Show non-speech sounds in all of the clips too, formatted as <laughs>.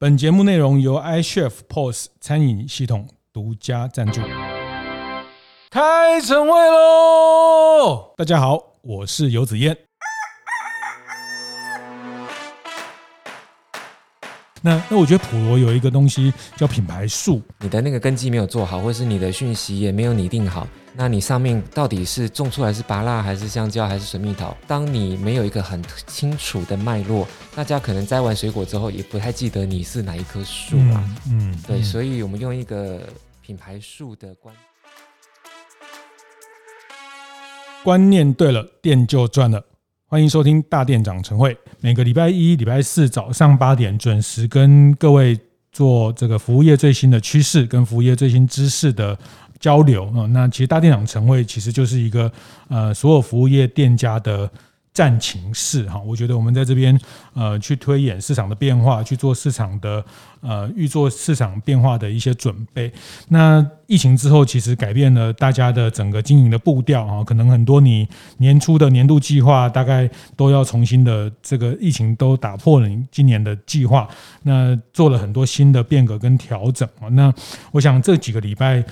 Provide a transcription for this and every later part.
本节目内容由 iChef POS 餐饮系统独家赞助。开晨会喽！大家好，我是游子燕。那那我觉得普罗有一个东西叫品牌树，你的那个根基没有做好，或是你的讯息也没有拟定好，那你上面到底是种出来是芭乐还是香蕉还是水蜜桃？当你没有一个很清楚的脉络，大家可能摘完水果之后也不太记得你是哪一棵树了。嗯，嗯对，所以我们用一个品牌树的观观念对了，店就赚了。欢迎收听大店长晨会，每个礼拜一、礼拜四早上八点准时跟各位做这个服务业最新的趋势跟服务业最新知识的交流啊。那其实大店长晨会其实就是一个呃所有服务业店家的。战情室哈，我觉得我们在这边呃去推演市场的变化，去做市场的呃预做市场变化的一些准备。那疫情之后，其实改变了大家的整个经营的步调哈，可能很多你年初的年度计划，大概都要重新的这个疫情都打破了你今年的计划，那做了很多新的变革跟调整啊。那我想这几个礼拜。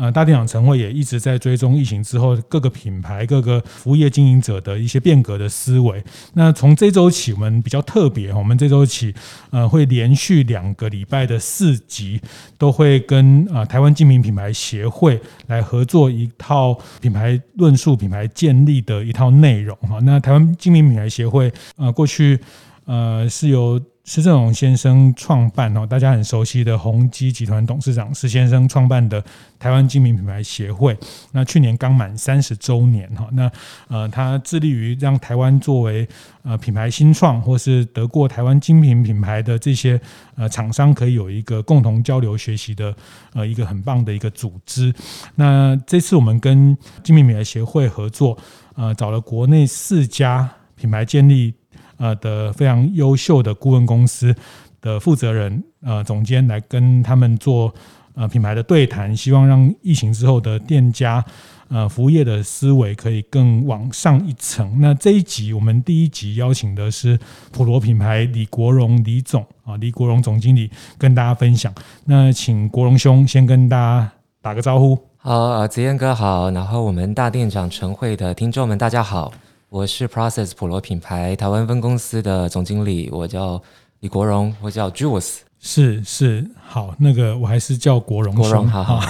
呃，大店长晨会也一直在追踪疫情之后各个品牌、各个服务业经营者的一些变革的思维。那从这周起，我们比较特别，我们这周起，呃，会连续两个礼拜的四集，都会跟啊台湾精品品牌协会来合作一套品牌论述、品牌建立的一套内容哈。那台湾精品品牌协会，呃，过去呃是由施正荣先生创办哦，大家很熟悉的宏基集团董事长施先生创办的台湾精品品牌协会。那去年刚满三十周年哈，那呃，他致力于让台湾作为呃品牌新创或是得过台湾精品品牌的这些呃厂商，可以有一个共同交流学习的呃一个很棒的一个组织。那这次我们跟精品品牌协会合作，呃，找了国内四家品牌建立。呃的非常优秀的顾问公司的负责人呃总监来跟他们做呃品牌的对谈，希望让疫情之后的店家呃服务业的思维可以更往上一层。那这一集我们第一集邀请的是普罗品牌李国荣李总啊，李国荣总经理跟大家分享。那请国荣兄先跟大家打个招呼。好，子燕哥好，然后我们大店长晨会的听众们大家好。我是 Process 普罗品牌台湾分公司的总经理，我叫李国荣，我叫 Jules。是是，好，那个我还是叫国荣。国荣，好好。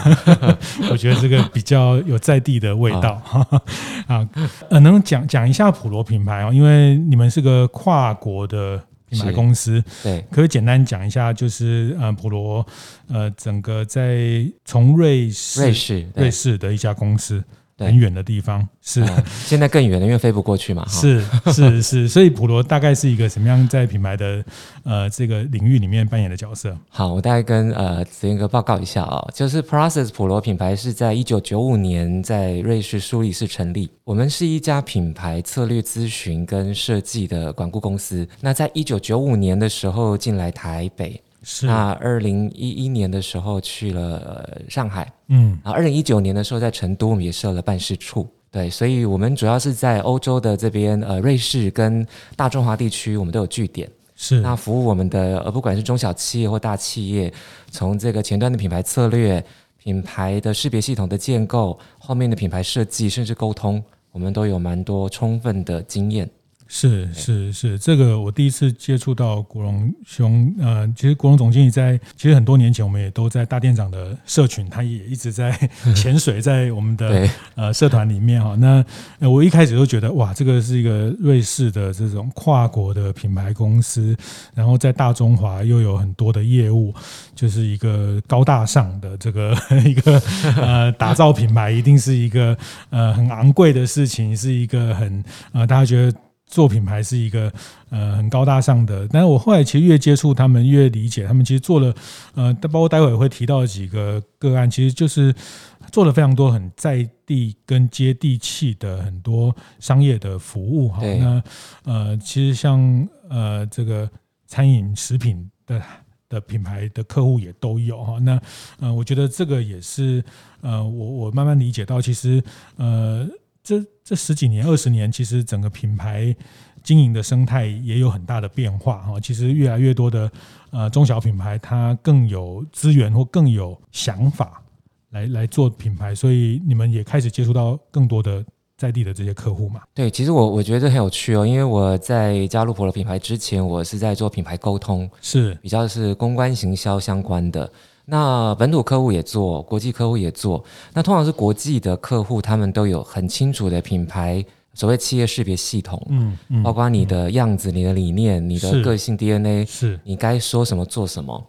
<laughs> 我觉得这个比较有在地的味道。啊，<laughs> 呃，能讲讲一下普罗品牌哦，因为你们是个跨国的品牌公司，对，可以简单讲一下，就是呃，普罗呃，整个在从瑞士瑞士瑞士的一家公司。很远的地方是、嗯，现在更远了，因为飞不过去嘛。是是是，<laughs> 所以普罗大概是一个什么样在品牌的呃这个领域里面扮演的角色？好，我大概跟呃子嫣哥报告一下啊、哦，就是 Process 普罗品牌是在一九九五年在瑞士苏黎世成立，我们是一家品牌策略咨询跟设计的管顾公司。那在一九九五年的时候进来台北。是。那二零一一年的时候去了上海，嗯，啊，二零一九年的时候在成都我们也设了办事处，对，所以我们主要是在欧洲的这边，呃，瑞士跟大中华地区我们都有据点，是。那服务我们的，呃，不管是中小企业或大企业，从这个前端的品牌策略、品牌的识别系统的建构，后面的品牌设计，甚至沟通，我们都有蛮多充分的经验。是是是，这个我第一次接触到古龙兄，呃，其实古龙总经理在其实很多年前，我们也都在大店长的社群，他也一直在潜水在我们的呃社团里面哈。那我一开始都觉得哇，这个是一个瑞士的这种跨国的品牌公司，然后在大中华又有很多的业务，就是一个高大上的这个 <laughs> 一个呃打造品牌，一定是一个呃很昂贵的事情，是一个很呃大家觉得。做品牌是一个呃很高大上的，但是我后来其实越接触他们，越理解他们其实做了呃，包括待会会提到几个个案，其实就是做了非常多很在地跟接地气的很多商业的服务哈。那呃，其实像呃这个餐饮食品的的品牌的客户也都有哈。那呃，我觉得这个也是呃，我我慢慢理解到，其实呃。这这十几年、二十年，其实整个品牌经营的生态也有很大的变化哈。其实越来越多的呃中小品牌，它更有资源或更有想法来来做品牌，所以你们也开始接触到更多的。在地的这些客户嘛，对，其实我我觉得很有趣哦，因为我在加入普罗品牌之前，我是在做品牌沟通，是比较是公关行销相关的。那本土客户也做，国际客户也做。那通常是国际的客户，他们都有很清楚的品牌所谓企业识别系统，嗯嗯，包括你的样子、嗯、你的理念、你的个性 DNA，是你该说什么做什么。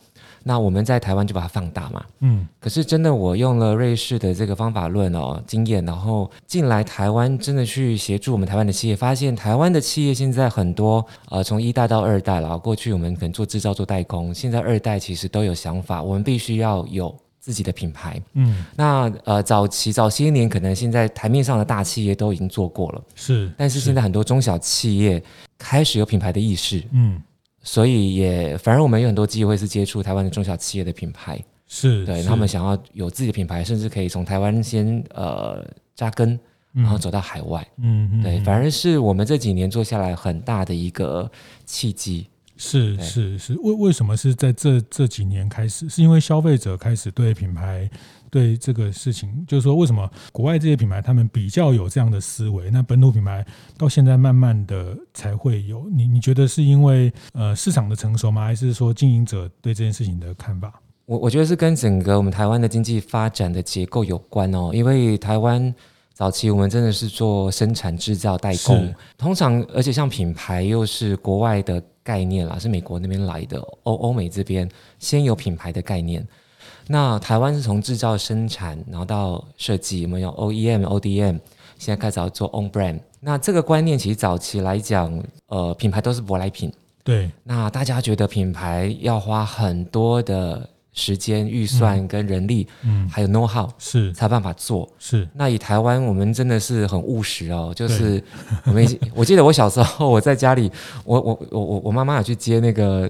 那我们在台湾就把它放大嘛，嗯，可是真的我用了瑞士的这个方法论哦经验，然后进来台湾真的去协助我们台湾的企业，发现台湾的企业现在很多呃从一代到二代了，过去我们可能做制造做代工，现在二代其实都有想法，我们必须要有自己的品牌，嗯，那呃早期早些年可能现在台面上的大企业都已经做过了，是，但是。现在很多中小企业开始有品牌的意识，嗯。所以也，反而我们有很多机会是接触台湾的中小企业的品牌，是对，他们想要有自己的品牌，甚至可以从台湾先呃扎根，然后走到海外，嗯嗯，对，反而是我们这几年做下来很大的一个契机。是是是，为为什么是在这这几年开始？是因为消费者开始对品牌对这个事情，就是说，为什么国外这些品牌他们比较有这样的思维？那本土品牌到现在慢慢的才会有。你你觉得是因为呃市场的成熟吗？还是说经营者对这件事情的看法？我我觉得是跟整个我们台湾的经济发展的结构有关哦，因为台湾。早期我们真的是做生产制造代工，通常而且像品牌又是国外的概念啦，是美国那边来的，欧欧美这边先有品牌的概念。那台湾是从制造生产，然后到设计，我们有 OEM、ODM，现在开始要做 Own Brand。那这个观念其实早期来讲，呃，品牌都是舶来品。对。那大家觉得品牌要花很多的。时间、预算跟人力，嗯，还有 know how 是才办法做。是那以台湾，我们真的是很务实哦。就是我们，我记得我小时候我在家里，我我我我我妈妈有去接那个。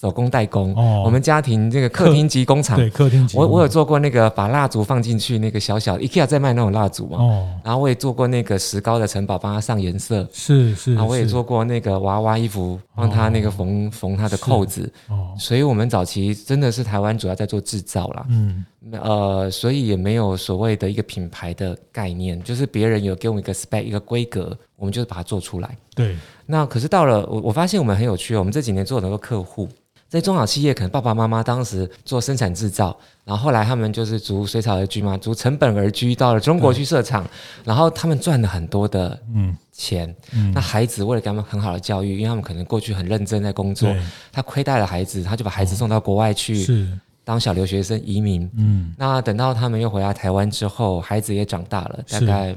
手工代工，哦、我们家庭这个客厅级工厂，对客厅级，我我有做过那个把蜡烛放进去，那个小小 IKEA 在卖那种蜡烛嘛，哦，然后我也做过那个石膏的城堡，帮它上颜色，是是，然后我也做过那个娃娃衣服，帮他那个缝缝它的扣子，哦，所以我们早期真的是台湾主要在做制造啦，嗯，呃，所以也没有所谓的一个品牌的概念，就是别人有给我们一个 spec 一个规格，我们就是把它做出来，对，那可是到了我我发现我们很有趣，我们这几年做很多客户。在中小企业，可能爸爸妈妈当时做生产制造，然后后来他们就是逐水草而居嘛，逐成本而居，到了中国去设厂，然后他们赚了很多的嗯钱。嗯，那孩子为了给他们很好的教育，因为他们可能过去很认真在工作，他亏待了孩子，他就把孩子送到国外去，是当小留学生移民。嗯，那等到他们又回来台湾之后，孩子也长大了，大概。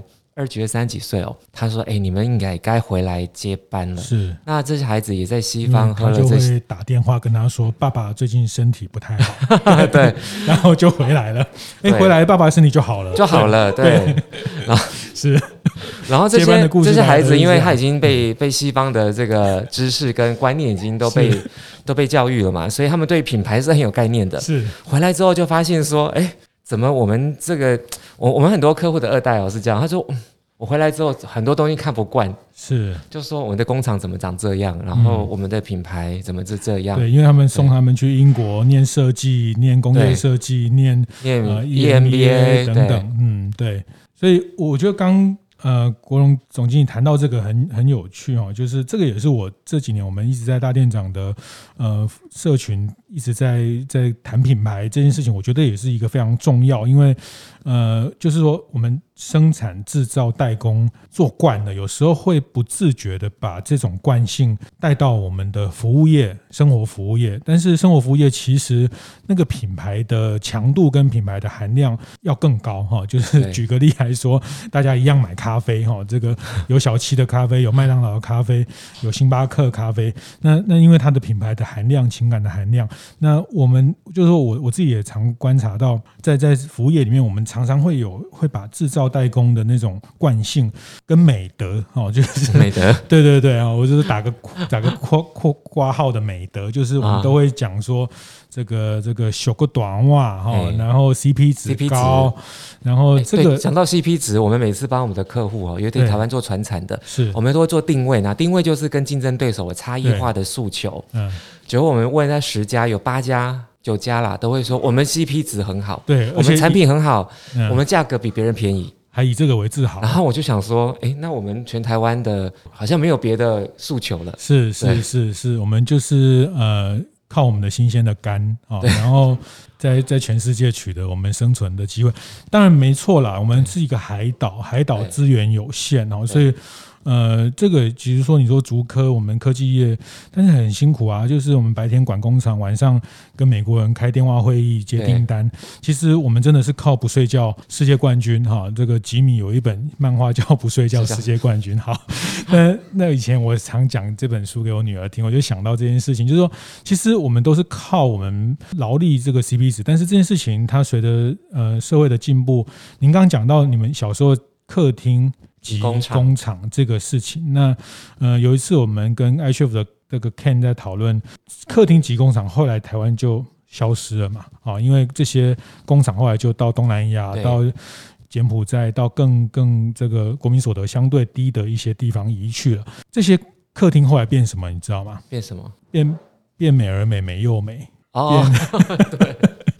二三几岁哦，他说：“哎、欸，你们应该该回来接班了。”是，那这些孩子也在西方喝了这些，他就会打电话跟他说：“爸爸最近身体不太好。<laughs> ”对，<laughs> 然后就回来了。哎、欸，回来爸爸身体就好了，就好了。对，对 <laughs> 然后是，然后这些这些孩子，因为他已经被被西方的这个知识跟观念已经都被都被教育了嘛，所以他们对品牌是很有概念的。是，回来之后就发现说：“哎、欸，怎么我们这个我我们很多客户的二代哦是这样，他说。”我回来之后，很多东西看不惯，是，就说我们的工厂怎么长这样，然后我们的品牌怎么是这样？对，因为他们送他们去英国念设计、念工业设计、念念呃 EMBA 等等，嗯，对，所以我觉得刚。呃，国龙总经理谈到这个很很有趣哦，就是这个也是我这几年我们一直在大店长的呃社群一直在在谈品牌这件事情，我觉得也是一个非常重要，因为呃，就是说我们生产制造代工做惯了，有时候会不自觉的把这种惯性带到我们的服务业、生活服务业，但是生活服务业其实那个品牌的强度跟品牌的含量要更高哈，<laughs> 就是举个例来说，大家一样买咖。咖啡哈，这个有小七的咖啡，有麦当劳的咖啡，有星巴克咖啡。那那因为它的品牌的含量、情感的含量，那我们就是说我我自己也常观察到，在在服务业里面，我们常常会有会把制造代工的那种惯性跟美德哦，就是 <laughs> 美德，对对对啊，我就是打个打个括括括号的美德，就是我们都会讲说。这个这个小个短袜哈，然后 CP 值高，然后这个讲到 CP 值，我们每次帮我们的客客户哦，有点台湾做传产的，是我们都会做定位，那定位就是跟竞争对手有差异化的诉求。嗯，结果我们问那十家有八家九家啦，都会说我们 CP 值很好，对，我们产品很好，我们价格比别人便宜。还以这个为自豪，然后我就想说，哎，那我们全台湾的好像没有别的诉求了。是是是是，我们就是呃靠我们的新鲜的肝啊，然后在在全世界取得我们生存的机会。当然没错啦，我们是一个海岛，海岛资源有限哦，所以。呃，这个其实说你说竹科，我们科技业，但是很辛苦啊。就是我们白天管工厂，晚上跟美国人开电话会议接订单。其实我们真的是靠不睡觉世界冠军哈。这个吉米有一本漫画叫《不睡觉世界冠军》哈。那那以前我常讲这本书给我女儿听，我就想到这件事情，就是说，其实我们都是靠我们劳力这个 CP 值，但是这件事情它随着呃社会的进步，您刚刚讲到你们小时候客厅。及工厂这个事情，那呃有一次我们跟 iCHEF 的这个 Ken 在讨论客厅及工厂，后来台湾就消失了嘛，啊，因为这些工厂后来就到东南亚、到柬埔寨、到更更这个国民所得相对低的一些地方移去了。这些客厅后来变什么，你知道吗？变什么？变变美而美，美又美。哦，<laughs> 对。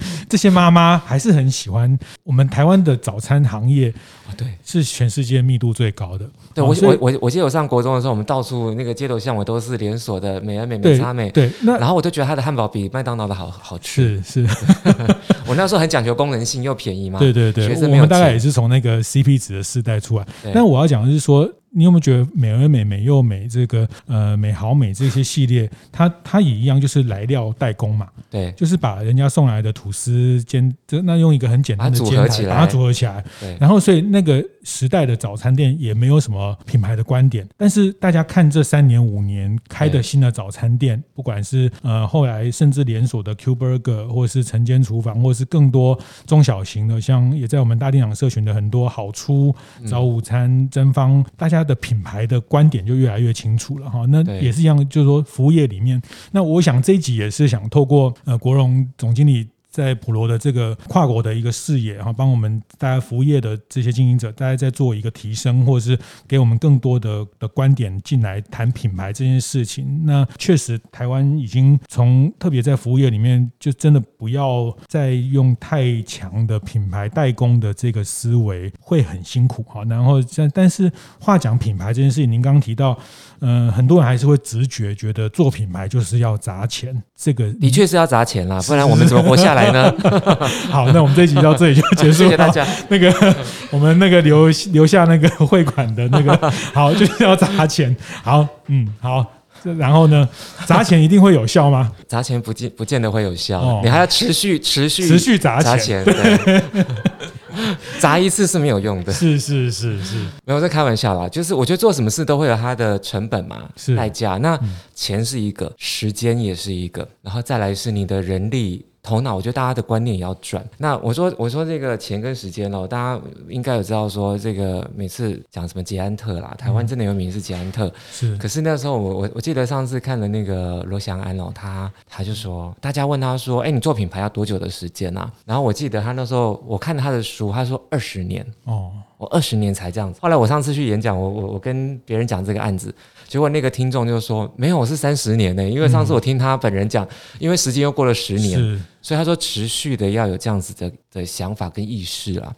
<laughs> 这些妈妈还是很喜欢我们台湾的早餐行业啊，对，是全世界密度最高的。对我我我我记得我上国中的时候，我们到处那个街头巷尾都是连锁的美而美、美差美。对，那然后我就觉得它的汉堡比麦当劳的好好吃。是是，<laughs> 我那时候很讲究功能性又便宜嘛。对对对，我们大概也是从那个 CP 值的世代出来。但我要讲的是说。你有没有觉得美而美、美又美这个呃美好美这些系列，它它也一样，就是来料代工嘛？对，就是把人家送来的吐司煎，这那用一个很简单的煎台把它组合起来。对，然后所以那个时代的早餐店也没有什么品牌的观点，但是大家看这三年五年开的新的早餐店，不管是呃后来甚至连锁的 Q Burger，或是晨间厨房，或是更多中小型的，像也在我们大店长社群的很多好出早午餐蒸方，大家。它的品牌的观点就越来越清楚了哈，那也是一样，就是说服务业里面，那我想这一集也是想透过呃国荣总经理。在普罗的这个跨国的一个视野，然后帮我们大家服务业的这些经营者，大家在做一个提升，或者是给我们更多的的观点进来谈品牌这件事情。那确实，台湾已经从特别在服务业里面，就真的不要再用太强的品牌代工的这个思维，会很辛苦哈。然后，但但是话讲品牌这件事情，您刚刚提到，嗯、呃，很多人还是会直觉觉得做品牌就是要砸钱，这个的确是要砸钱啦，不然我们怎么活下来呢？<laughs> 好，那我们这一集到这里就结束了。谢谢大家。那个，我们那个留留下那个汇款的那个，<laughs> 好，就是要砸钱。好，嗯，好。然后呢，砸钱一定会有效吗？砸钱不见不见得会有效，哦、你还要持续持续持续砸钱。砸钱对 <laughs> <laughs> 砸一次是没有用的，是是是是，没有在开玩笑啦。就是我觉得做什么事都会有它的成本嘛，是代价。那钱是一个，时间也是一个，然后再来是你的人力。头脑，我觉得大家的观念也要转。那我说，我说这个钱跟时间哦，大家应该有知道说，这个每次讲什么捷安特啦，台湾真的有名是捷安特。嗯、是。可是那时候我我我记得上次看了那个罗翔安哦，他他就说，大家问他说，哎，你做品牌要多久的时间啊？然后我记得他那时候我看他的书，他说二十年。哦。我二十年才这样子。后来我上次去演讲，我我我跟别人讲这个案子，结果那个听众就说，没有，我是三十年呢。因为上次我听他本人讲，因为时间又过了十年，所以他说持续的要有这样子的的想法跟意识啊。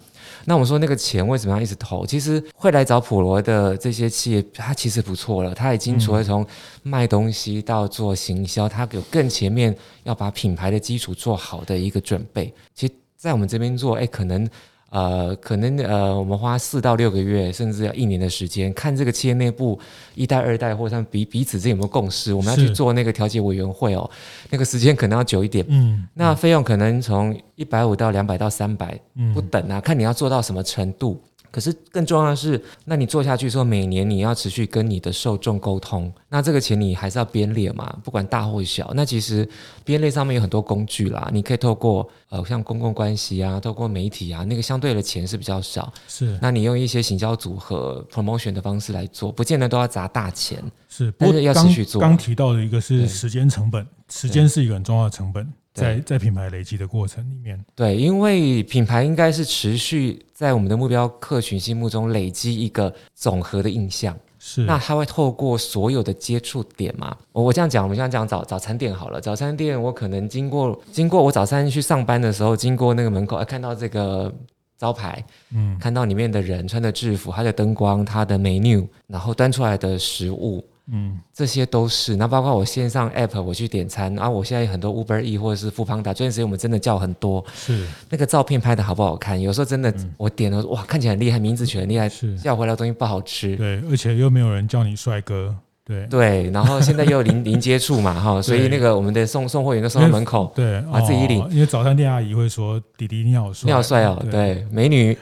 那我们说那个钱为什么要一直投？其实会来找普罗的这些企业，他其实不错了，他已经除了从卖东西到做行销，他有更前面要把品牌的基础做好的一个准备。其实，在我们这边做，哎，可能。呃，可能呃，我们花四到六个月，甚至要一年的时间，看这个企业内部一代、二代，或者彼彼此之间有没有共识，我们要去做那个调解委员会哦，那个时间可能要久一点。嗯，那费用可能从一百五到两百到三百不等啊，看你要做到什么程度。可是更重要的是，那你做下去之后，每年你要持续跟你的受众沟通，那这个钱你还是要编列嘛，不管大或小。那其实编列上面有很多工具啦，你可以透过呃像公共关系啊，透过媒体啊，那个相对的钱是比较少。是，那你用一些行销组合 promotion 的方式来做，不见得都要砸大钱。是，不过要持续做。刚提到的一个是时间成本，时间是一个很重要的成本。在在品牌累积的过程里面。对，因为品牌应该是持续在我们的目标客群心目中累积一个总和的印象。是，那他会透过所有的接触点嘛？我我这样讲，我们这样讲早早餐店好了。早餐店我可能经过经过我早餐去上班的时候，经过那个门口，哎，看到这个招牌，嗯，看到里面的人穿的制服，它的灯光，它的 menu，然后端出来的食物。嗯，这些都是。那包括我线上 app，我去点餐，然后我现在有很多 Uber E 或者是 Foodpanda，这段时间我们真的叫很多。是那个照片拍的好不好看？有时候真的，我点了哇，看起来很厉害，名字取得很厉害，是叫回来的东西不好吃。对，而且又没有人叫你帅哥。对对，然后现在又零零 <laughs> 接触嘛哈，所以那个我们的送送货员都送到门口，对，啊自己领。因为早餐店阿姨会说：“弟弟你好帅，你好帅哦。”对，美女。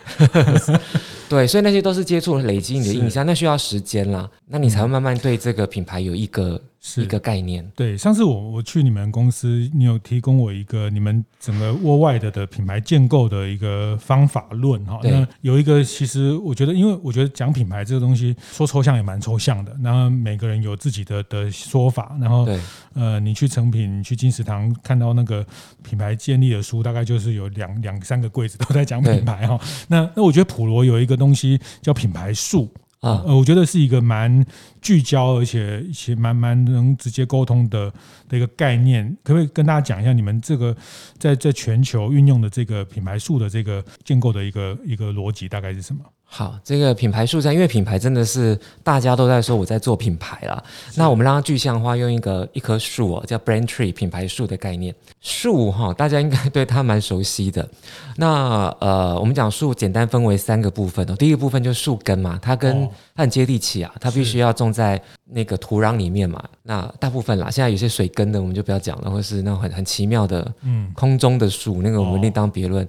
<laughs> 对，所以那些都是接触累积你的印象，那需要时间啦，那你才会慢慢对这个品牌有一个是一个概念。对，上次我我去你们公司，你有提供我一个你们整个 worldwide 的品牌建构的一个方法论哈。那有一个，其实我觉得，因为我觉得讲品牌这个东西说抽象也蛮抽象的，然后每个人有自己的的说法，然后呃，你去成品、你去金石堂看到那个品牌建立的书，大概就是有两两三个柜子都在讲品牌哈。那那我觉得普罗有一个。东西叫品牌树啊，呃，我觉得是一个蛮聚焦，而且一些蛮蛮能直接沟通的的一个概念。可不可以跟大家讲一下，你们这个在在全球运用的这个品牌数的这个建构的一个一个逻辑大概是什么？好，这个品牌树上，因为品牌真的是大家都在说我在做品牌啦。那我们让它具象化，用一个一棵树哦，叫 brand tree 品牌树的概念。树哈，大家应该对它蛮熟悉的。那呃，我们讲树简单分为三个部分哦。第一个部分就是树根嘛，它跟它很接地气啊，它必须要种在那个土壤里面嘛。那大部分啦，现在有些水根的我们就不要讲了，或是那种很很奇妙的嗯空中的树，那个我们另当别论。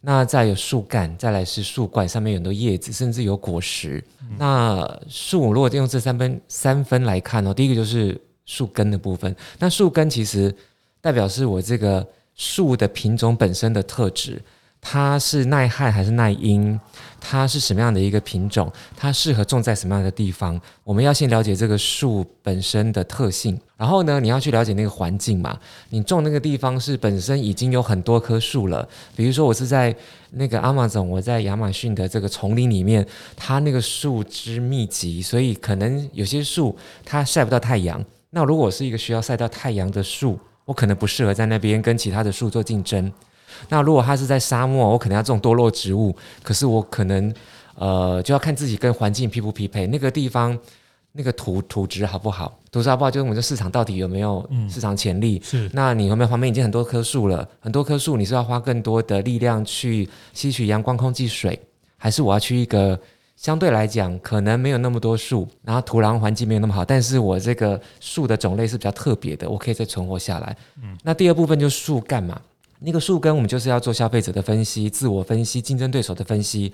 那再有树干，再来是树冠，上面有很多叶子，甚至有果实。嗯、那树如果用这三分三分来看哦，第一个就是树根的部分。那树根其实代表是我这个树的品种本身的特质。它是耐旱还是耐阴？它是什么样的一个品种？它适合种在什么样的地方？我们要先了解这个树本身的特性，然后呢，你要去了解那个环境嘛。你种那个地方是本身已经有很多棵树了，比如说我是在那个 Amazon，我在亚马逊的这个丛林里面，它那个树枝密集，所以可能有些树它晒不到太阳。那如果是一个需要晒到太阳的树，我可能不适合在那边跟其他的树做竞争。那如果它是在沙漠，我可能要种多肉植物，可是我可能呃就要看自己跟环境匹不匹配，那个地方那个土土质好不好，土质好不好，就是我们这市场到底有没有市场潜力。嗯、是，那你有没有旁边已经很多棵树了，很多棵树，你是要花更多的力量去吸取阳光、空气、水，还是我要去一个相对来讲可能没有那么多树，然后土壤环境没有那么好，但是我这个树的种类是比较特别的，我可以再存活下来。嗯，那第二部分就是树干嘛？那个树根，我们就是要做消费者的分析、自我分析、竞争对手的分析。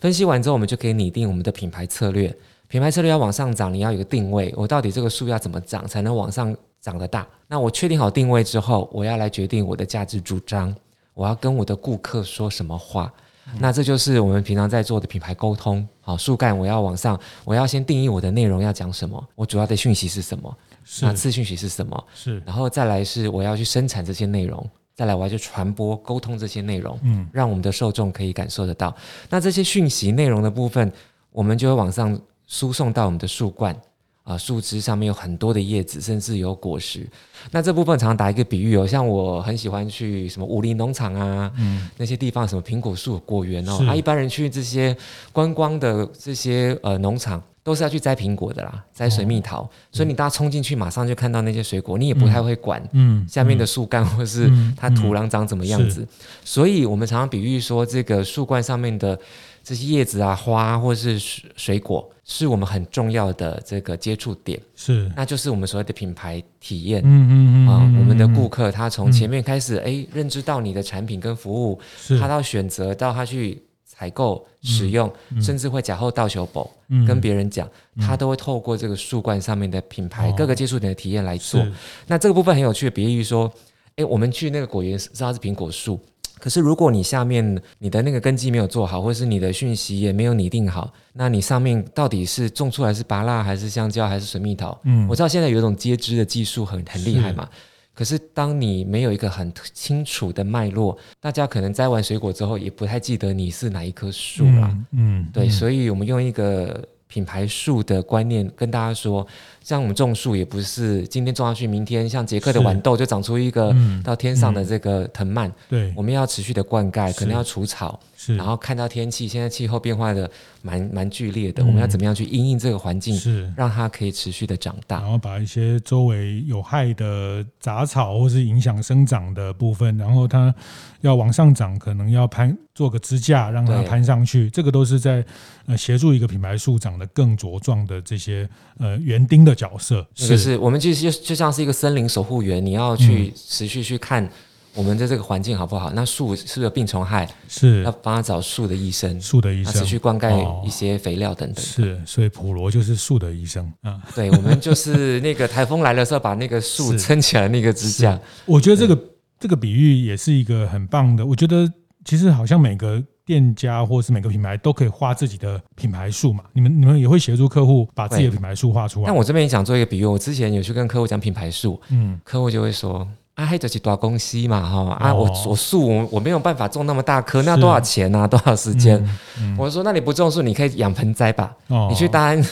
分析完之后，我们就可以拟定我们的品牌策略。品牌策略要往上涨，你要有个定位。我到底这个树要怎么长才能往上长得大？那我确定好定位之后，我要来决定我的价值主张。我要跟我的顾客说什么话？嗯、那这就是我们平常在做的品牌沟通。好，树干我要往上，我要先定义我的内容要讲什么，我主要的讯息是什么？是那次讯息是什么？是，然后再来是我要去生产这些内容。再来，我要去传播、沟通这些内容，嗯，让我们的受众可以感受得到。那这些讯息内容的部分，我们就会往上输送到我们的树冠啊，树枝上面有很多的叶子，甚至有果实。那这部分常常打一个比喻哦，像我很喜欢去什么武林农场啊，嗯，那些地方什么苹果树、果园哦，啊，一般人去这些观光的这些呃农场。都是要去摘苹果的啦，摘水蜜桃，哦、所以你大家冲进去，马上就看到那些水果，嗯、你也不太会管，嗯，下面的树干 <laughs> 或是它土壤长怎么样子，所以我们常常比喻说，这个树冠上面的这些叶子啊、花或是水果，是我们很重要的这个接触点，是，那就是我们所谓的品牌体验，嗯嗯嗯啊，我们的顾客他从前面开始，哎、嗯，认知到你的产品跟服务，是。他到选择到他去。采购、使用，嗯。嗯、甚至会假后到修补，嗯、跟别人讲，嗯、他都会透过这个树冠上面的品牌、哦、各个接触点的体验来做。那这个部分很有趣的比喻说，诶，我们去那个果园，知道是苹果树，可是如果你下面你的那个根基没有做好，或是你的讯息也没有拟定好，那你上面到底是种出来是芭乐还是香蕉还是水蜜桃？嗯，我知道现在有一种接枝的技术很很厉害嘛。可是当你没有一个很清楚的脉络，大家可能摘完水果之后也不太记得你是哪一棵树了。嗯，嗯对，嗯所以我们用一个品牌树的观念跟大家说。像我们种树也不是今天种下去，明天像杰克的豌豆就长出一个到天上的这个藤蔓。嗯嗯、对，我们要持续的灌溉，可能要除草，是，然后看到天气，现在气候变化的蛮蛮剧烈的，嗯、我们要怎么样去因应这个环境，是。让它可以持续的长大，然后把一些周围有害的杂草或是影响生长的部分，然后它要往上涨，可能要攀做个支架，让它攀上去，这个都是在呃协助一个品牌树长得更茁壮的这些呃园丁的。角色。是，是。我们其实就就像是一个森林守护员，你要去持续去看我们的这个环境好不好？那树是不是有病虫害？是要帮他找树的医生，树的医生持续灌溉一些肥料等等。是，所以普罗就是树的医生啊。对，我们就是那个台风来的时候，把那个树撑起来那个支架。我觉得这个这个比喻也是一个很棒的。我觉得其实好像每个。店家或是每个品牌都可以画自己的品牌树嘛？你们你们也会协助客户把自己的品牌树画出来？那我这边也想做一个比喻，我之前有去跟客户讲品牌树，嗯，客户就会说啊，还就是大公司嘛，哈啊，我我树我我没有办法种那么大棵，那要多少钱呢、啊？多少时间？嗯嗯、我说那你不种树，你可以养盆栽吧？哦、你去大安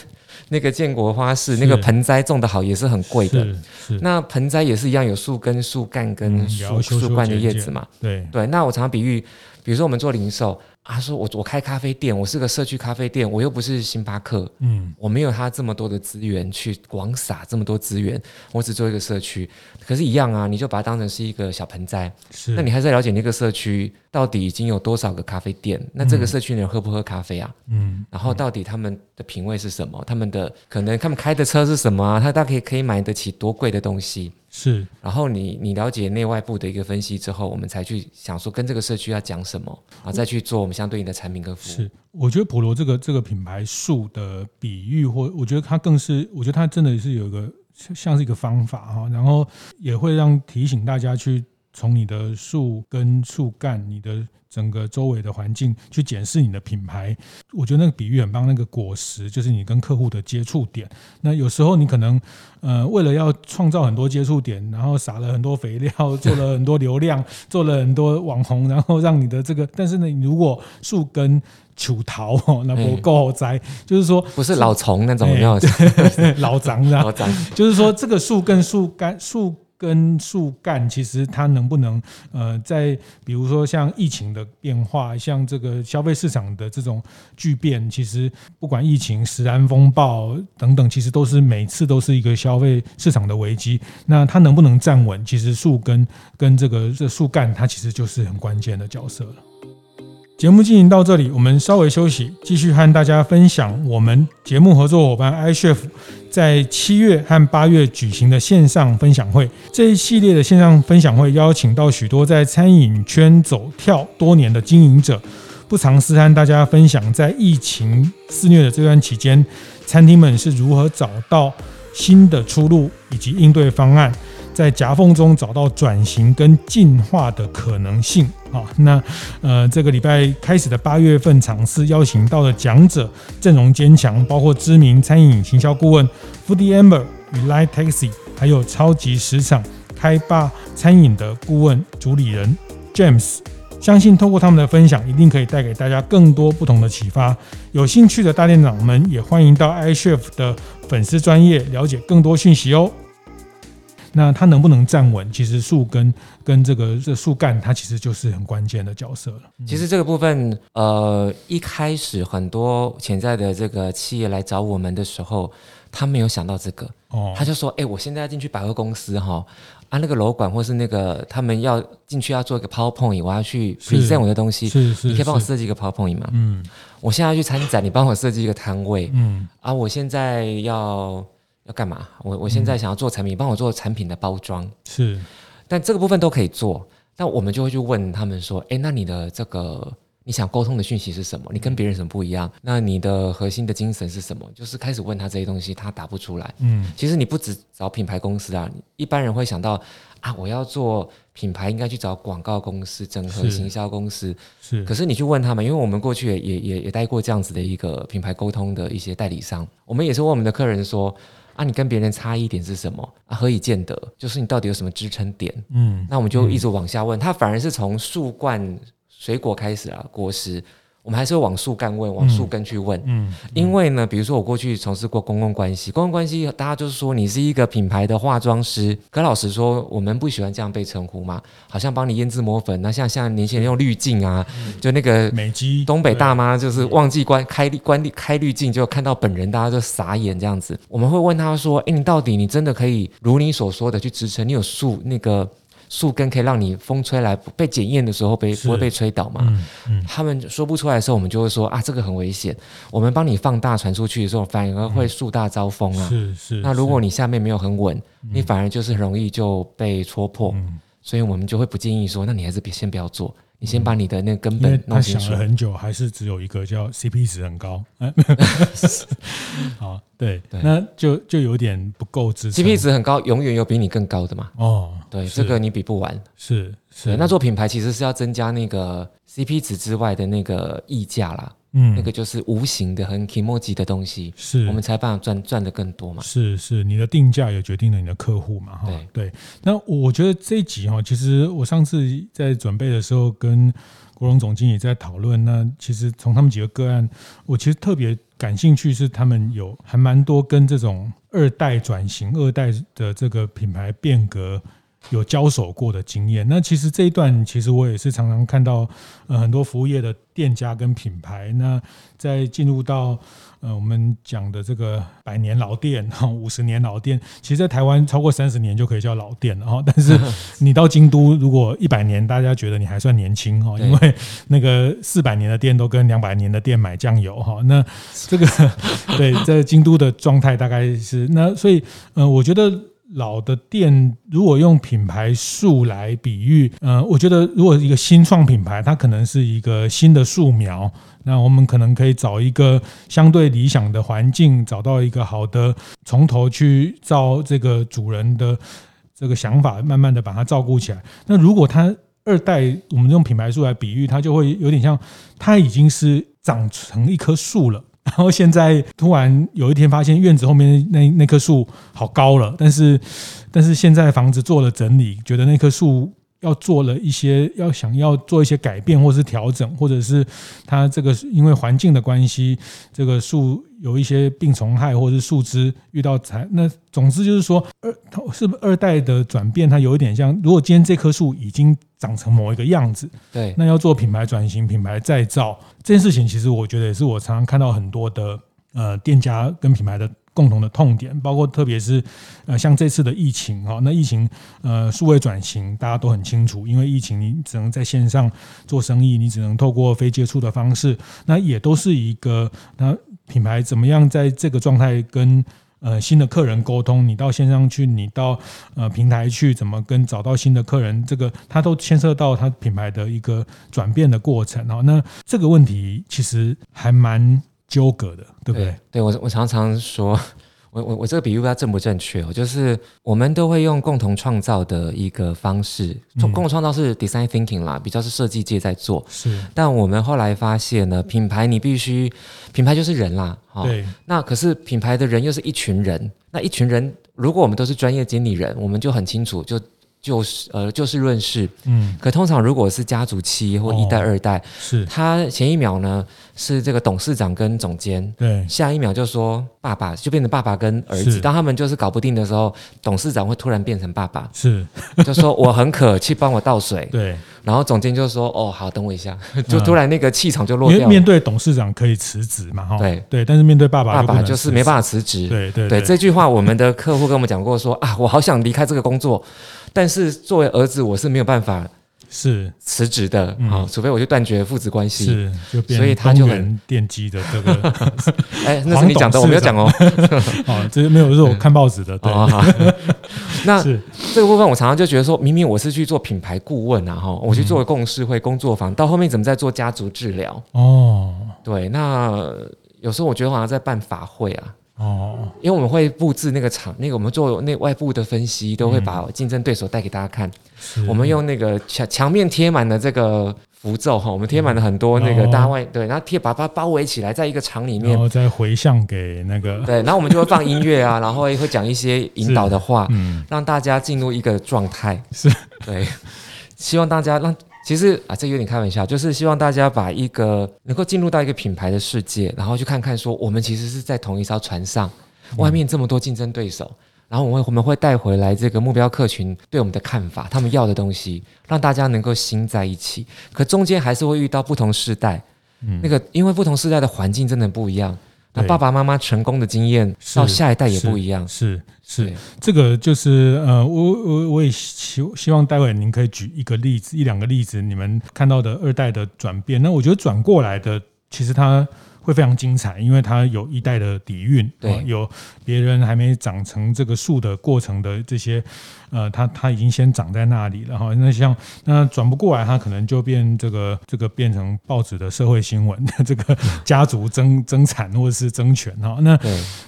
那个建国花市，那个盆栽种的好也是很贵的。那盆栽也是一样，有树根、树干跟树树冠的叶子嘛？对对。那我常常比喻。比如说我们做零售，他说我我开咖啡店，我是个社区咖啡店，我又不是星巴克，嗯，我没有他这么多的资源去广撒这么多资源，我只做一个社区，可是，一样啊，你就把它当成是一个小盆栽，是，那你还是要了解那个社区到底已经有多少个咖啡店，那这个社区的人喝不喝咖啡啊？嗯，然后到底他们的品味是什么？他们的可能他们开的车是什么啊？他大概可以买得起多贵的东西？是，然后你你了解内外部的一个分析之后，我们才去想说跟这个社区要讲什么，然后再去做我们相对应的产品跟服务。是，我觉得普罗这个这个品牌树的比喻，或我觉得它更是，我觉得它真的是有一个像是一个方法哈，然后也会让提醒大家去从你的树根、树干、你的。整个周围的环境去检视你的品牌，我觉得那个比喻很棒。那个果实就是你跟客户的接触点。那有时候你可能呃为了要创造很多接触点，然后撒了很多肥料，做了很多流量，做了很多网红，然后让你的这个，但是呢，你如果树根求桃哦，那不够栽，欸、<laughs> 就是说不是老虫那种没有老长的，老长，就是说这个树根树干树。跟树干，其实它能不能呃，在比如说像疫情的变化，像这个消费市场的这种巨变，其实不管疫情、食安风暴等等，其实都是每次都是一个消费市场的危机。那它能不能站稳？其实树根跟这个这树干，它其实就是很关键的角色了。节目进行到这里，我们稍微休息，继续和大家分享我们节目合作伙伴 iChef 在七月和八月举行的线上分享会。这一系列的线上分享会邀请到许多在餐饮圈走跳多年的经营者，不尝试和大家分享在疫情肆虐的这段期间，餐厅们是如何找到新的出路以及应对方案。在夹缝中找到转型跟进化的可能性啊！那呃，这个礼拜开始的八月份尝试邀请到的讲者阵容坚强，包括知名餐饮行销顾问 Foodie Amber 与 Light Taxi，还有超级市场开吧餐饮的顾问主理人 James。相信透过他们的分享，一定可以带给大家更多不同的启发。有兴趣的大店长们也欢迎到 iChef 的粉丝专业了解更多讯息哦。那它能不能站稳？其实树根跟这个这树干，它其实就是很关键的角色了。其实这个部分，呃，一开始很多潜在的这个企业来找我们的时候，他没有想到这个。哦，他就说：“哎，我现在要进去百货公司哈，啊，那个楼管或是那个他们要进去要做一个 PowerPoint，我要去 present 我的东西，是是，你可以帮我设计一个 PowerPoint 吗？嗯，我现在要去参展，你帮我设计一个摊位，嗯，啊，我现在要。”要干嘛？我我现在想要做产品，帮、嗯、我做产品的包装是，但这个部分都可以做。那我们就会去问他们说：“哎，那你的这个你想沟通的讯息是什么？你跟别人什么不一样？那你的核心的精神是什么？”就是开始问他这些东西，他答不出来。嗯，其实你不只找品牌公司啊，一般人会想到啊，我要做品牌，应该去找广告公司、整合行销公司。是，是可是你去问他们，因为我们过去也也也也带过这样子的一个品牌沟通的一些代理商，我们也是问我们的客人说。啊，你跟别人差异点是什么啊？何以见得？就是你到底有什么支撑点？嗯，那我们就一直往下问，他反而是从树冠水果开始啊，果实。我们还是会往树干问，往树根去问。嗯，嗯，因为呢，比如说我过去从事过公共关系，公共关系大家就是说你是一个品牌的化妆师。可老实说，我们不喜欢这样被称呼嘛，好像帮你胭脂抹粉。那像像年轻人用滤镜啊，就那个美肌，东北大妈就是忘记关开关开滤镜，就看到本人，大家就傻眼这样子。我们会问他说：“哎，你到底你真的可以如你所说的去支撑？你有树那个？”树根可以让你风吹来被检验的时候被不会被吹倒嘛？嗯嗯、他们说不出来的时候，我们就会说啊，这个很危险。我们帮你放大传出去的时候，反而会树大招风啊。是是。那如果你下面没有很稳，嗯、你反而就是很容易就被戳破。嗯、所以我们就会不建议说，那你还是别先不要做。你先把你的那个根本弄清楚。他想了很久，还是只有一个叫 CP 值很高。<laughs> 好，对，对那就就有点不够支持。CP 值很高，永远有比你更高的嘛。哦，对，是这个你比不完。是是。那做品牌其实是要增加那个 CP 值之外的那个溢价啦。嗯，那个就是无形的、很 kimochi 的东西，是我们才办法赚赚的更多嘛。是是，你的定价也决定了你的客户嘛。哈，对对。那我觉得这一集哈，其实我上次在准备的时候跟国荣总经理在讨论，那其实从他们几个个案，我其实特别感兴趣，是他们有还蛮多跟这种二代转型、二代的这个品牌变革。有交手过的经验，那其实这一段其实我也是常常看到，呃，很多服务业的店家跟品牌，那在进入到呃我们讲的这个百年老店哈，五十年老店，其实，在台湾超过三十年就可以叫老店了哈。但是 <laughs> 你到京都，如果一百年，大家觉得你还算年轻哈，因为那个四百年的店都跟两百年的店买酱油哈。那这个 <laughs> 对，在京都的状态大概是那，所以呃，我觉得。老的店，如果用品牌树来比喻，呃，我觉得如果一个新创品牌，它可能是一个新的树苗，那我们可能可以找一个相对理想的环境，找到一个好的，从头去照这个主人的这个想法，慢慢的把它照顾起来。那如果它二代，我们用品牌树来比喻，它就会有点像，它已经是长成一棵树了。然后现在突然有一天发现院子后面那那棵树好高了，但是但是现在房子做了整理，觉得那棵树要做了一些要想要做一些改变或是调整，或者是它这个因为环境的关系，这个树有一些病虫害或者是树枝遇到残那总之就是说二是不是二代的转变，它有一点像，如果今天这棵树已经长成某一个样子，对，那要做品牌转型、品牌再造这件事情，其实我觉得也是我常常看到很多的呃店家跟品牌的共同的痛点，包括特别是呃像这次的疫情哈，那疫情呃数位转型大家都很清楚，因为疫情你只能在线上做生意，你只能透过非接触的方式，那也都是一个那品牌怎么样在这个状态跟。呃，新的客人沟通，你到线上去，你到呃平台去，怎么跟找到新的客人，这个它都牵涉到它品牌的一个转变的过程啊。那这个问题其实还蛮纠葛的，对不对？对，对我我常常说。<laughs> 我我我这个比喻不知道正不正确哦，就是我们都会用共同创造的一个方式，共同创造是 design thinking 啦，比较是设计界在做。是，但我们后来发现呢，品牌你必须，品牌就是人啦，哈。对。那可是品牌的人又是一群人，那一群人如果我们都是专业经理人，我们就很清楚就。就是呃就事论事，嗯，可通常如果是家族企业或一代二代，哦、是。他前一秒呢是这个董事长跟总监，对，下一秒就说爸爸就变成爸爸跟儿子，当他们就是搞不定的时候，董事长会突然变成爸爸，是，就说我很渴，去帮我倒水，<laughs> 对，然后总监就说哦好，等我一下，就突然那个气场就落掉了。面对董事长可以辞职嘛，哈，对。对，但是面对爸爸，爸爸就是没办法辞职，对对对，这句话我们的客户跟我们讲过说，说啊，我好想离开这个工作。但是作为儿子，我是没有办法是辞职的啊，嗯、除非我就断绝父子关系，是就变，所以他就很电机的这个，<laughs> 哎，那是你讲的，我没有讲哦，<laughs> 哦，这没有，是我看报纸的，对。<laughs> 那这个部分，我常常就觉得说，明明我是去做品牌顾问啊，哈，我去做共事会工作坊，到后面怎么在做家族治疗？哦，对，那有时候我觉得好像在办法会啊。哦，因为我们会布置那个场，那个我们做那外部的分析，都会把竞争对手带给大家看。嗯、我们用那个墙墙面贴满了这个符咒哈，我们贴满了很多那个大外对，然后贴把它包围起来，在一个场里面，然后再回向给那个对，然后我们就会放音乐啊，然后会讲一些引导的话，<laughs> 嗯，让大家进入一个状态，是。对，希望大家让其实啊，这有点开玩笑，就是希望大家把一个能够进入到一个品牌的世界，然后去看看说，我们其实是在同一艘船上，外面这么多竞争对手。然后我们我们会带回来这个目标客群对我们的看法，他们要的东西，让大家能够心在一起。可中间还是会遇到不同世代，嗯，那个因为不同世代的环境真的不一样，那爸爸妈妈成功的经验到下一代也不一样。是是，是，这个就是呃，我我我也希希望待会您可以举一个例子，一两个例子，你们看到的二代的转变。那我觉得转过来的，其实他。会非常精彩，因为它有一代的底蕴，对，有别人还没长成这个树的过程的这些。呃，它它已经先长在那里了哈。那像那转不过来，它可能就变这个这个变成报纸的社会新闻，<laughs> 这个 <laughs> 家族争争产或者是争权哈。那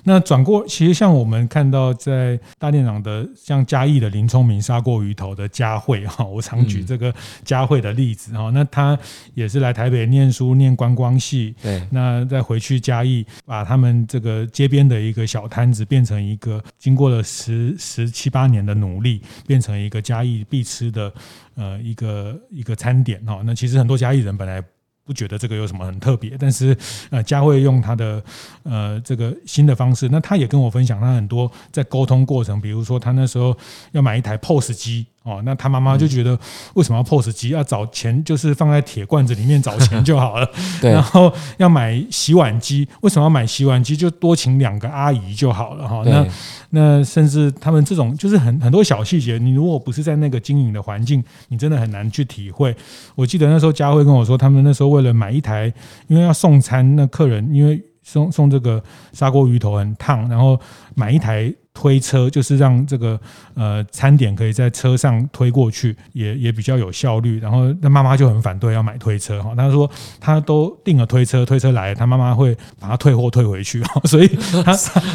那转过，其实像我们看到在大店长的像嘉义的林聪明杀过鱼头的嘉慧哈，我常举这个嘉慧的例子哈。那他也是来台北念书念观光系，对，那再回去嘉义，把他们这个街边的一个小摊子变成一个经过了十十七八年的努力。变成一个嘉义必吃的呃一个一个餐点哈，那其实很多嘉义人本来不觉得这个有什么很特别，但是呃佳慧用他的呃这个新的方式，那他也跟我分享他很多在沟通过程，比如说他那时候要买一台 POS 机。哦，那他妈妈就觉得为什么要 POS 机？要找钱就是放在铁罐子里面找钱就好了。<laughs> 对。然后要买洗碗机，为什么要买洗碗机？就多请两个阿姨就好了哈。那那甚至他们这种就是很很多小细节，你如果不是在那个经营的环境，你真的很难去体会。我记得那时候佳慧跟我说，他们那时候为了买一台，因为要送餐，那客人因为送送这个砂锅鱼头很烫，然后买一台。推车就是让这个呃餐点可以在车上推过去，也也比较有效率。然后那妈妈就很反对要买推车哈，他说他都订了推车，推车来他妈妈会把他退货退回去，<laughs> 所以他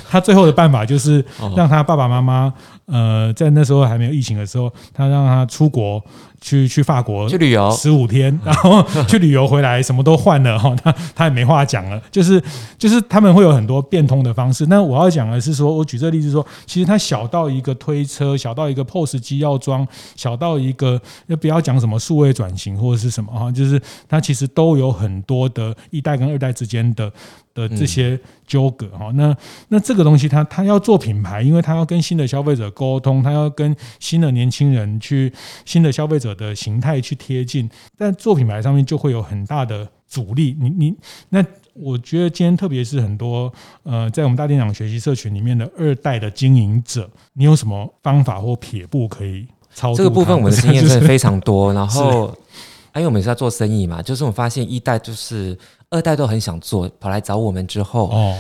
他最后的办法就是让他爸爸妈妈呃在那时候还没有疫情的时候，他让他出国。去去法国去旅游十五天，<laughs> 然后去旅游回来，什么都换了哈，他他也没话讲了，就是就是他们会有很多变通的方式。那我要讲的是说，我举这个例子说，其实它小到一个推车，小到一个 POS 机要装，小到一个要不要讲什么数位转型或者是什么哈，就是它其实都有很多的一代跟二代之间的。的这些纠葛哈，那那这个东西，他他要做品牌，因为他要跟新的消费者沟通，他要跟新的年轻人去新的消费者的形态去贴近，但做品牌上面就会有很大的阻力。你你那我觉得今天特别是很多呃，在我们大店长学习社群里面的二代的经营者，你有什么方法或撇步可以操作？这个部分我的经验真的 <laughs> 非常多，然后因为我们是在做生意嘛，就是我们发现一代就是。二代都很想做，跑来找我们之后，哦，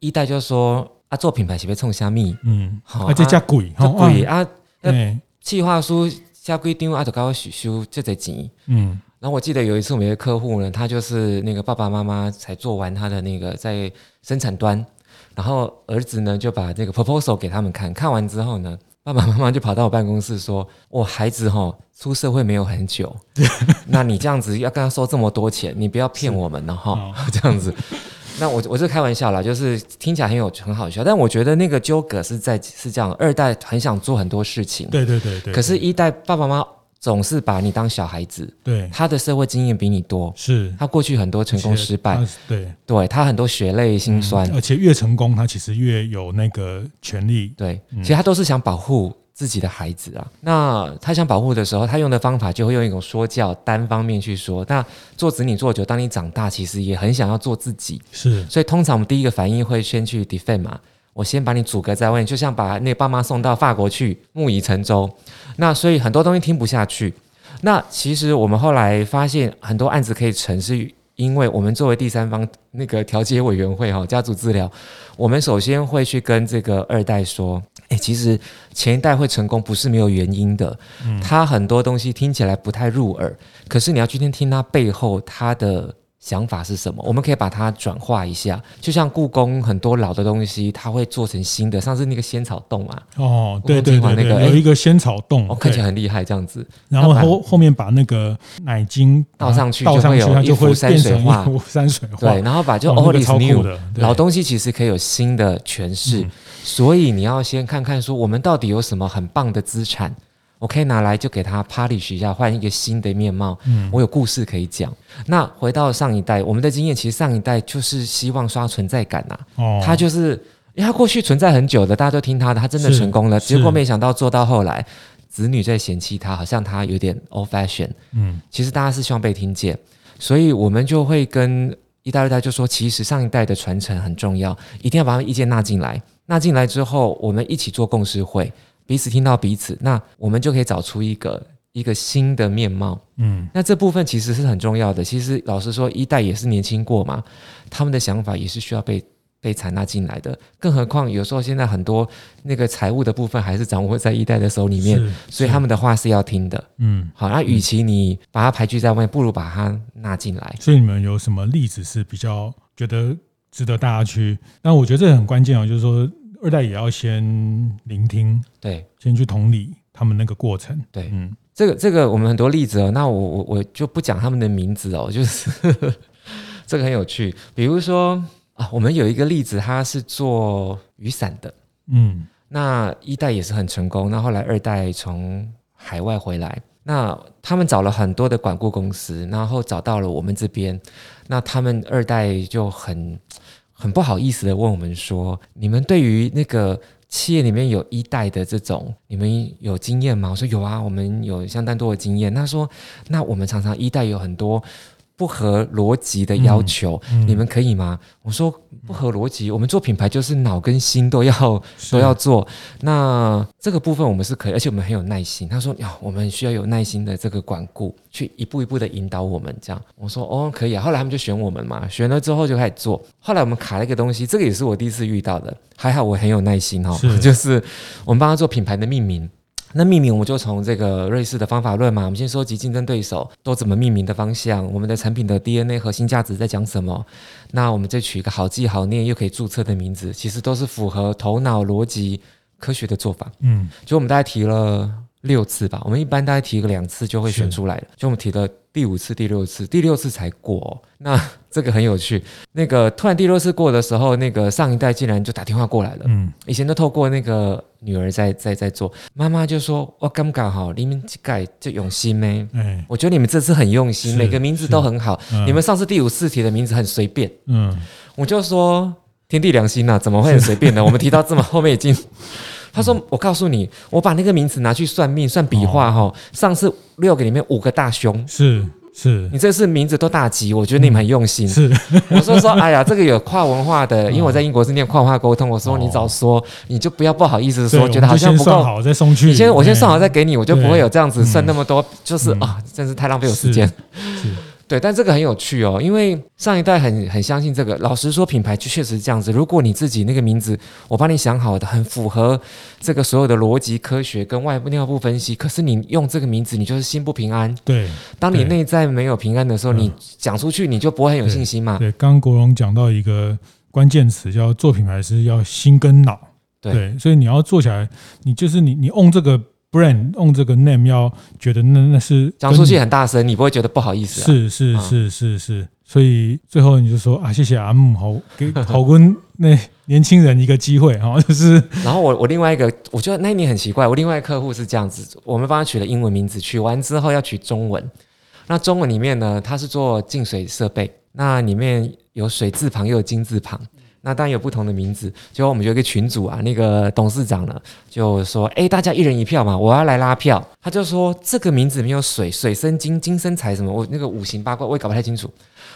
一代就说啊，做品牌是不是冲虾米？嗯，好，而且加贵，加贵啊，那计划书下规定啊，就搞许修这这钱。嗯，然后我记得有一次我们的客户呢，他就是那个爸爸妈妈才做完他的那个在生产端，然后儿子呢就把那个 proposal 给他们看，看完之后呢。爸爸妈妈就跑到我办公室说：“我孩子哈出社会没有很久，<laughs> 那你这样子要跟他收这么多钱，你不要骗我们了哈，<laughs> 这样子。那我我是开玩笑啦，就是听起来很有很好笑，但我觉得那个纠葛是在是这样，二代很想做很多事情，对对对对，可是一代爸爸妈妈。”总是把你当小孩子，对，他的社会经验比你多，是。他过去很多成功失败，对，对他很多血泪辛酸，而且越成功，他其实越有那个权利，对，其实他都是想保护自己的孩子啊。那他想保护的时候，他用的方法就会用一种说教，单方面去说。那做子女做久，当你长大，其实也很想要做自己，是。所以通常我们第一个反应会先去 defend 嘛。我先把你阻隔在外面，就像把那爸妈送到法国去，木已成舟。那所以很多东西听不下去。那其实我们后来发现，很多案子可以成，是因为我们作为第三方那个调解委员会哈，家族治疗，我们首先会去跟这个二代说，诶，其实前一代会成功不是没有原因的。他很多东西听起来不太入耳，可是你要去听听他背后他的想法是什么？我们可以把它转化一下，就像故宫很多老的东西，它会做成新的。上次那个仙草洞啊，哦，对对对，那个有一个仙草洞，哦，看起来很厉害，这样子。然后后后面把那个奶精倒上去，倒上去，它就会山水画，山水画。对，然后把就 old is new 的老东西其实可以有新的诠释。所以你要先看看说，我们到底有什么很棒的资产。我可以拿来就给他 polish 一下，换一个新的面貌。嗯，我有故事可以讲。那回到上一代，我们的经验其实上一代就是希望刷存在感呐、啊。哦，他就是因为他过去存在很久的，大家都听他的，他真的成功了。结果没想到做到后来，子女在嫌弃他，好像他有点 old fashion。嗯，其实大家是希望被听见，所以我们就会跟一代二代就说，其实上一代的传承很重要，一定要把他们意见纳进来。纳进来之后，我们一起做共识会。彼此听到彼此，那我们就可以找出一个一个新的面貌。嗯，那这部分其实是很重要的。其实老实说，一代也是年轻过嘛，他们的想法也是需要被被采纳进来的。更何况有时候现在很多那个财务的部分还是掌握在一代的手里面，所以他们的话是要听的。嗯，好，那与其你把它排拒在外面，不如把它纳进来。所以你们有什么例子是比较觉得值得大家去？那我觉得这很关键啊，就是说。二代也要先聆听，对，先去同理他们那个过程，对，嗯，这个这个我们很多例子哦，那我我我就不讲他们的名字哦，<laughs> 就是这个很有趣，比如说啊，我们有一个例子，他是做雨伞的，嗯，那一代也是很成功，那后来二代从海外回来，那他们找了很多的管顾公司，然后找到了我们这边，那他们二代就很。很不好意思的问我们说：“你们对于那个企业里面有一代的这种，你们有经验吗？”我说：“有啊，我们有相当多的经验。”他说：“那我们常常一代有很多。”不合逻辑的要求，嗯嗯、你们可以吗？我说不合逻辑，我们做品牌就是脑跟心都要都要做。那这个部分我们是可以，而且我们很有耐心。他说呀，我们需要有耐心的这个管顾，去一步一步的引导我们。这样我说哦，可以啊。后来他们就选我们嘛，选了之后就开始做。后来我们卡了一个东西，这个也是我第一次遇到的，还好我很有耐心哈、哦，<laughs> 就是我们帮他做品牌的命名。那命名我们就从这个瑞士的方法论嘛，我们先收集竞争对手都怎么命名的方向，我们的产品的 DNA 核心价值在讲什么，那我们再取一个好记好念又可以注册的名字，其实都是符合头脑逻辑科学的做法。嗯，就我们大概提了六次吧，我们一般大概提个两次就会选出来了，就我们提了。第五次、第六次，第六次才过哦。那 <laughs> 这个很有趣。那个突然第六次过的时候，那个上一代竟然就打电话过来了。嗯，以前都透过那个女儿在在在做，妈妈就说：“我刚刚好，你们这盖就用心呢。哎，我觉得你们这次很用心，每个名字都很好。你们上次第五次提的名字很随便。嗯，我就说天地良心呐，怎么会很随便呢？我们提到这么后面已经。”他说：“我告诉你，我把那个名字拿去算命、算笔画哈。上次六个里面五个大凶，是是。你这次名字都大吉，我觉得你们很用心。是，<laughs> 我说说，哎呀，这个有跨文化的，<laughs> 因为我在英国是念跨文化沟通。我说你早说，你就不要不好意思说，觉得好像不够好再送去。你先，我先算好再给你，我就不会有这样子算那么多，就是啊，真是太浪费我时间。是。”对，但这个很有趣哦，因为上一代很很相信这个。老实说，品牌就确实是这样子。如果你自己那个名字，我帮你想好的，很符合这个所有的逻辑、科学跟外部、内部分析，可是你用这个名字，你就是心不平安。对，当你内在没有平安的时候，你讲出去，你就不会很有信心嘛。对，刚刚国荣讲到一个关键词，叫做品牌是要心跟脑。对，所以你要做起来，你就是你，你用这个。Brand 用这个 name 要觉得那那是讲出去很大声，你不会觉得不好意思啊？是是是是是，所以最后你就说啊，谢谢阿木，好给好跟那年轻人一个机会哈，<laughs> 就是。然后我我另外一个，我觉得那一年很奇怪，我另外一个客户是这样子，我们帮他取了英文名字，取完之后要取中文。那中文里面呢，他是做净水设备，那里面有水字旁又有金字旁。那当然有不同的名字，结果我们有一个群组啊，那个董事长呢就说：“哎，大家一人一票嘛，我要来拉票。”他就说：“这个名字没有水，水生金，金生财什么？我那个五行八卦我也搞不太清楚。”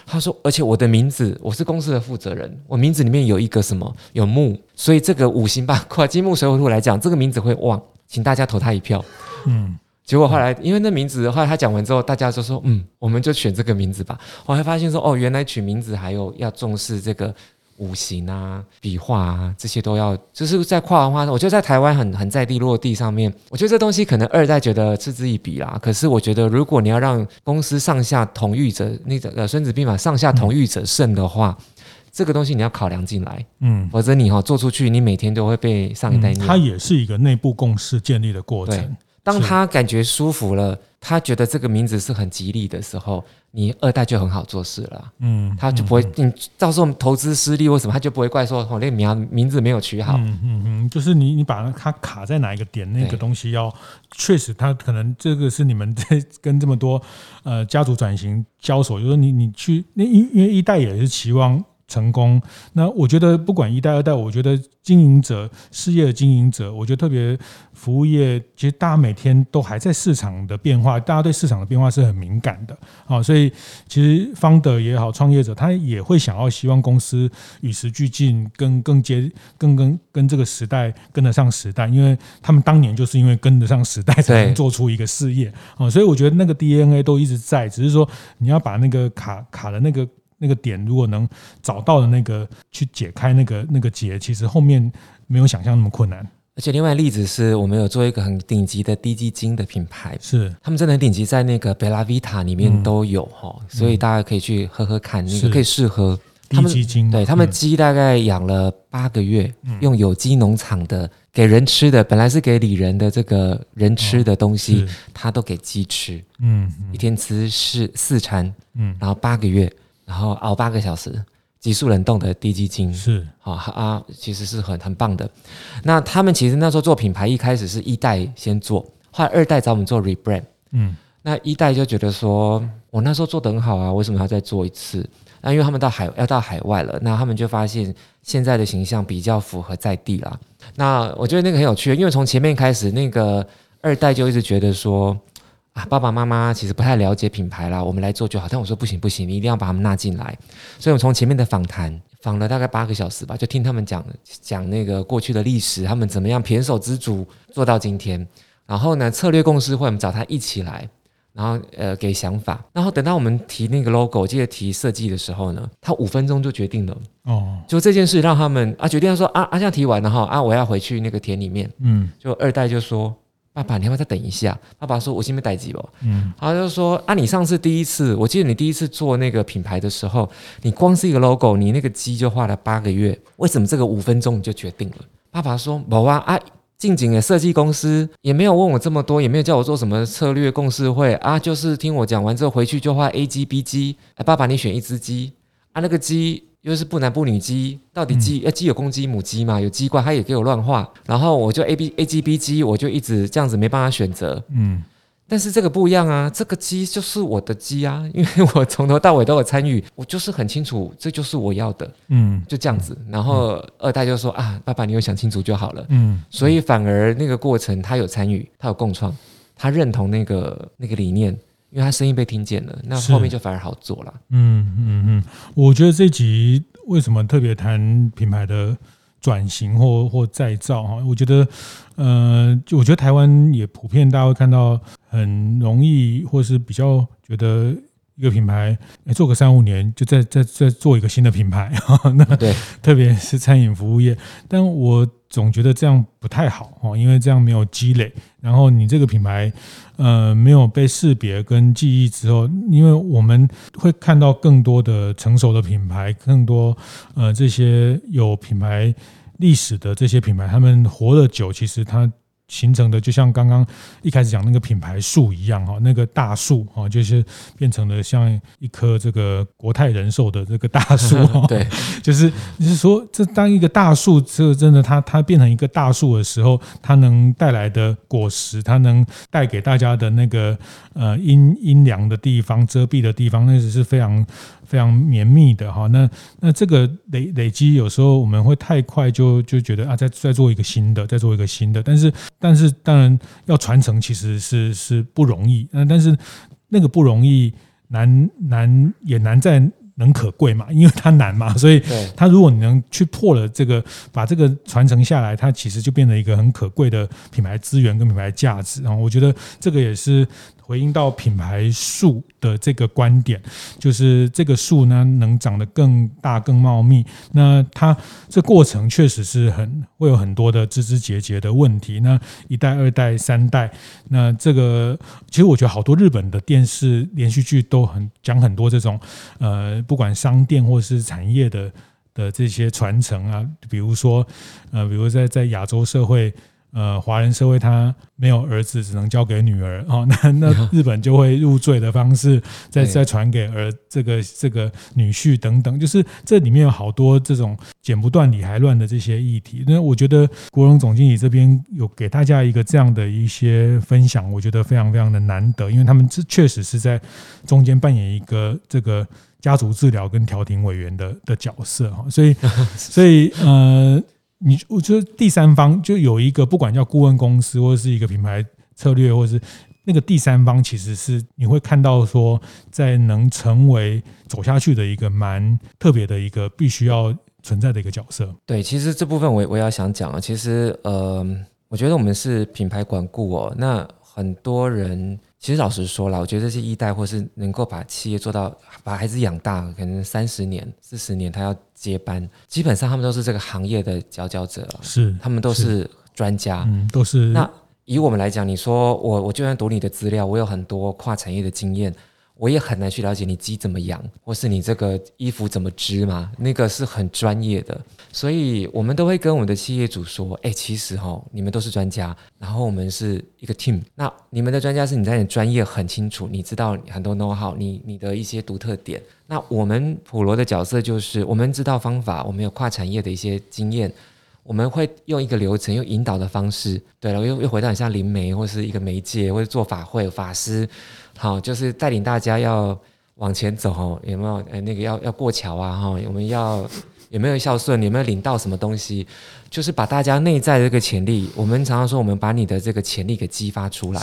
他说：“而且我的名字，我是公司的负责人，我名字里面有一个什么有木，所以这个五行八卦金木水火土来讲，这个名字会旺，请大家投他一票。”嗯，结果后来因为那名字，后来他讲完之后，大家就说：“嗯，我们就选这个名字吧。”我还发现说：“哦，原来取名字还有要重视这个。”五行啊、笔画啊这些都要，就是在跨文化。我觉得在台湾很很在地落地上面，我觉得这东西可能二代觉得嗤之以鼻啦。可是我觉得，如果你要让公司上下同欲者，那个呃《孙子兵法》上下同欲者胜的话。嗯这个东西你要考量进来，嗯，否则你哈、哦、做出去，你每天都会被上一代念。它也是一个内部共识建立的过程。当他感觉舒服了，他觉得这个名字是很吉利的时候，你二代就很好做事了。嗯，他就不会，嗯、你到时候投资失利，为什么他就不会怪说哦，那名名字没有取好。嗯嗯嗯，就是你你把它卡在哪一个点，那个东西要确实，他可能这个是你们在跟这么多呃家族转型交手，就是说你你去那因因为一代也是期望。成功，那我觉得不管一代二代，我觉得经营者事业的经营者，我觉得特别服务业，其实大家每天都还在市场的变化，大家对市场的变化是很敏感的啊，所以其实方德也好，创业者他也会想要希望公司与时俱进，跟更接更跟跟这个时代跟得上时代，因为他们当年就是因为跟得上时代才能做出一个事业啊，所以我觉得那个 DNA 都一直在，只是说你要把那个卡卡的那个。那个点如果能找到的那个去解开那个那个结，其实后面没有想象那么困难。而且另外例子是我们有做一个很顶级的低基金的品牌，是。他们真的很顶级，在那个贝拉维塔里面都有哈，嗯、所以大家可以去喝喝看，那个可以试喝。低基金。对他们鸡大概养了八个月，嗯、用有机农场的给人吃的，本来是给里人的这个人吃的东西，他、哦、都给鸡吃，嗯，一天吃四四餐，嗯，然后八个月。然后熬八个小时，急速冷冻的滴鸡精是好啊，其实是很很棒的。那他们其实那时候做品牌，一开始是一代先做，后来二代找我们做 rebrand。嗯，那一代就觉得说，我那时候做的很好啊，为什么要再做一次？那因为他们到海要到海外了，那他们就发现现在的形象比较符合在地啦。那我觉得那个很有趣，因为从前面开始，那个二代就一直觉得说。啊，爸爸妈妈其实不太了解品牌啦，我们来做就好。但我说不行不行，你一定要把他们纳进来。所以我从前面的访谈访了大概八个小时吧，就听他们讲讲那个过去的历史，他们怎么样胼手胝足做到今天。然后呢，策略共识会我们找他一起来，然后呃给想法。然后等到我们提那个 logo，记得提设计的时候呢，他五分钟就决定了。哦，就这件事让他们啊决定说啊啊这样提完了哈啊我要回去那个田里面。嗯，就二代就说。爸爸，你要不要再等一下？爸爸说：“我先没待机吧。”嗯，他就说：“啊，你上次第一次，我记得你第一次做那个品牌的时候，你光是一个 logo，你那个鸡就画了八个月，为什么这个五分钟你就决定了？”爸爸说：“没啊，啊，近景的设计公司也没有问我这么多，也没有叫我做什么策略共识会啊，就是听我讲完之后回去就画 A 鸡 B 鸡。哎，爸爸，你选一只鸡啊，那个鸡。”又是不男不女鸡，到底鸡？呃、嗯，鸡有公鸡母鸡嘛？有鸡冠，他也给我乱画，然后我就 A B A G B 鸡，我就一直这样子没办法选择。嗯，但是这个不一样啊，这个鸡就是我的鸡啊，<laughs> 因为我从头到尾都有参与，我就是很清楚，这就是我要的。嗯，就这样子。然后二代就说啊，爸爸，你有想清楚就好了。嗯，所以反而那个过程他有参与，他有共创，他认同那个那个理念。因为他声音被听见了，那后面就反而好做了。嗯嗯嗯，我觉得这集为什么特别谈品牌的转型或或再造哈？我觉得，呃，我觉得台湾也普遍大家会看到很容易，或是比较觉得一个品牌做个三五年就再再再做一个新的品牌，那对，特别是餐饮服务业，但我。总觉得这样不太好哦，因为这样没有积累，然后你这个品牌，呃，没有被识别跟记忆之后，因为我们会看到更多的成熟的品牌，更多呃这些有品牌历史的这些品牌，他们活得久，其实他。形成的就像刚刚一开始讲那个品牌树一样哈，那个大树哈，就是变成了像一棵这个国泰人寿的这个大树 <laughs> 哈。对，就是就是说，这当一个大树，这真的它它变成一个大树的时候，它能带来的果实，它能带给大家的那个呃阴阴凉的地方、遮蔽的地方，那只是非常。非常绵密的哈，那那这个累累积有时候我们会太快就就觉得啊，再再做一个新的，再做一个新的，但是但是当然要传承其实是是不容易，那但是那个不容易难难也难在。能可贵嘛？因为它难嘛，所以它如果你能去破了这个，把这个传承下来，它其实就变成一个很可贵的品牌资源跟品牌价值。然后我觉得这个也是回应到品牌树的这个观点，就是这个树呢能长得更大、更茂密。那它这过程确实是很会有很多的枝枝节节的问题。那一代、二代、三代，那这个其实我觉得好多日本的电视连续剧都很讲很多这种呃，不管商店或是产业的的这些传承啊，比如说呃，比如在在亚洲社会。呃，华人社会他没有儿子，只能交给女儿哦。那 <laughs> 那日本就会入赘的方式再再传给儿这个这个女婿等等，就是这里面有好多这种剪不断理还乱的这些议题。那我觉得国荣总经理这边有给大家一个这样的一些分享，我觉得非常非常的难得，因为他们这确实是在中间扮演一个这个家族治疗跟调停委员的的角色哈。所以 <laughs> 所以呃。你我觉得第三方就有一个，不管叫顾问公司，或者是一个品牌策略，或者是那个第三方，其实是你会看到说，在能成为走下去的一个蛮特别的一个必须要存在的一个角色。对，其实这部分我我要想讲啊，其实呃，我觉得我们是品牌管顾哦，那很多人。其实老实说啦，我觉得这些一代或是能够把企业做到把孩子养大，可能三十年、四十年，他要接班，基本上他们都是这个行业的佼佼者，是他们都是专家，嗯，都是。那以我们来讲，你说我我就算读你的资料，我有很多跨产业的经验。我也很难去了解你鸡怎么养，或是你这个衣服怎么织嘛，那个是很专业的，所以我们都会跟我们的企业主说，哎，其实哈，你们都是专家，然后我们是一个 team。那你们的专家是你在你专业很清楚，你知道很多 know how，你你的一些独特点。那我们普罗的角色就是，我们知道方法，我们有跨产业的一些经验，我们会用一个流程，用引导的方式，对了，又又回到你像灵媒或是一个媒介，或者做法会法师。好，就是带领大家要往前走哈，有没有？哎，那个要要过桥啊哈，我们要有没有孝顺？有没有领到什么东西？就是把大家内在的这个潜力，我们常常说，我们把你的这个潜力给激发出来。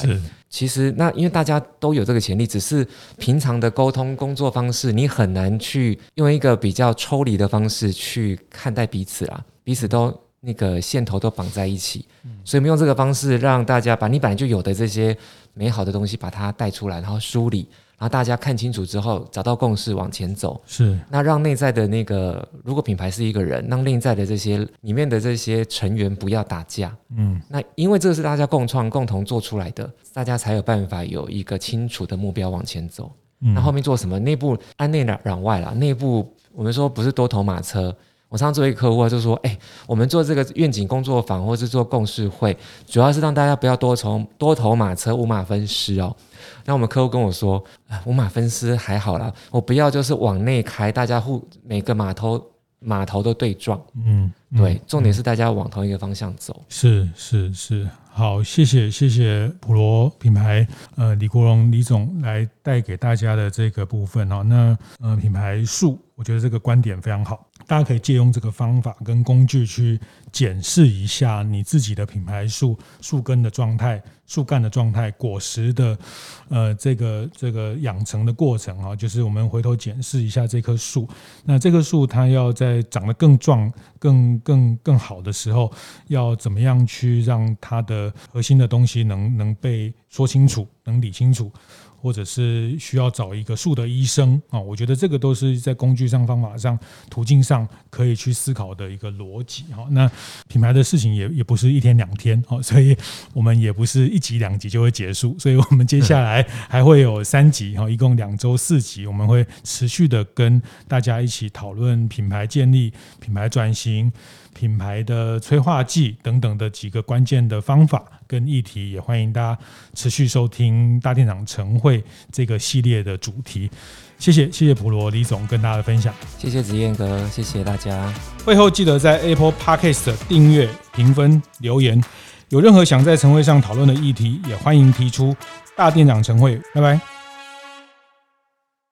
其实那因为大家都有这个潜力，只是平常的沟通工作方式，你很难去用一个比较抽离的方式去看待彼此啦，彼此都那个线头都绑在一起，所以我们用这个方式让大家把你本来就有的这些。美好的东西把它带出来，然后梳理，然后大家看清楚之后，找到共识往前走。是，那让内在的那个，如果品牌是一个人，让内在的这些里面的这些成员不要打架。嗯，那因为这个是大家共创、共同做出来的，大家才有办法有一个清楚的目标往前走。嗯，那后面做什么？内部安内攘外了，内部我们说不是多头马车。我上次做一个客户就说：“哎，我们做这个愿景工作坊，或是做共事会，主要是让大家不要多从多头马车五马分尸哦。”那我们客户跟我说：“五马分尸还好啦，我不要就是往内开，大家互每个码头码头都对撞。”嗯，对，重点是大家往同一个方向走。是是是，好，谢谢谢谢普罗品牌呃李国荣李总来带给大家的这个部分哦。那呃品牌树，我觉得这个观点非常好。大家可以借用这个方法跟工具去检视一下你自己的品牌树树根的状态、树干的状态、果实的呃这个这个养成的过程啊，就是我们回头检视一下这棵树。那这棵树它要在长得更壮、更更更好的时候，要怎么样去让它的核心的东西能能被说清楚、能理清楚。或者是需要找一个树的医生啊，我觉得这个都是在工具上、方法上、途径上可以去思考的一个逻辑哈。那品牌的事情也也不是一天两天哦，<laughs> 所以我们也不是一集两集就会结束，<laughs> 所以我们接下来还会有三集哈，一共两周四集，我们会持续的跟大家一起讨论品牌建立、品牌转型。品牌的催化剂等等的几个关键的方法跟议题，也欢迎大家持续收听大店长晨会这个系列的主题。谢谢谢谢普罗李总跟大家的分享，谢谢子燕哥，谢谢大家。会后记得在 Apple Podcast 订阅、评分、留言。有任何想在晨会上讨论的议题，也欢迎提出。大店长晨会，拜拜。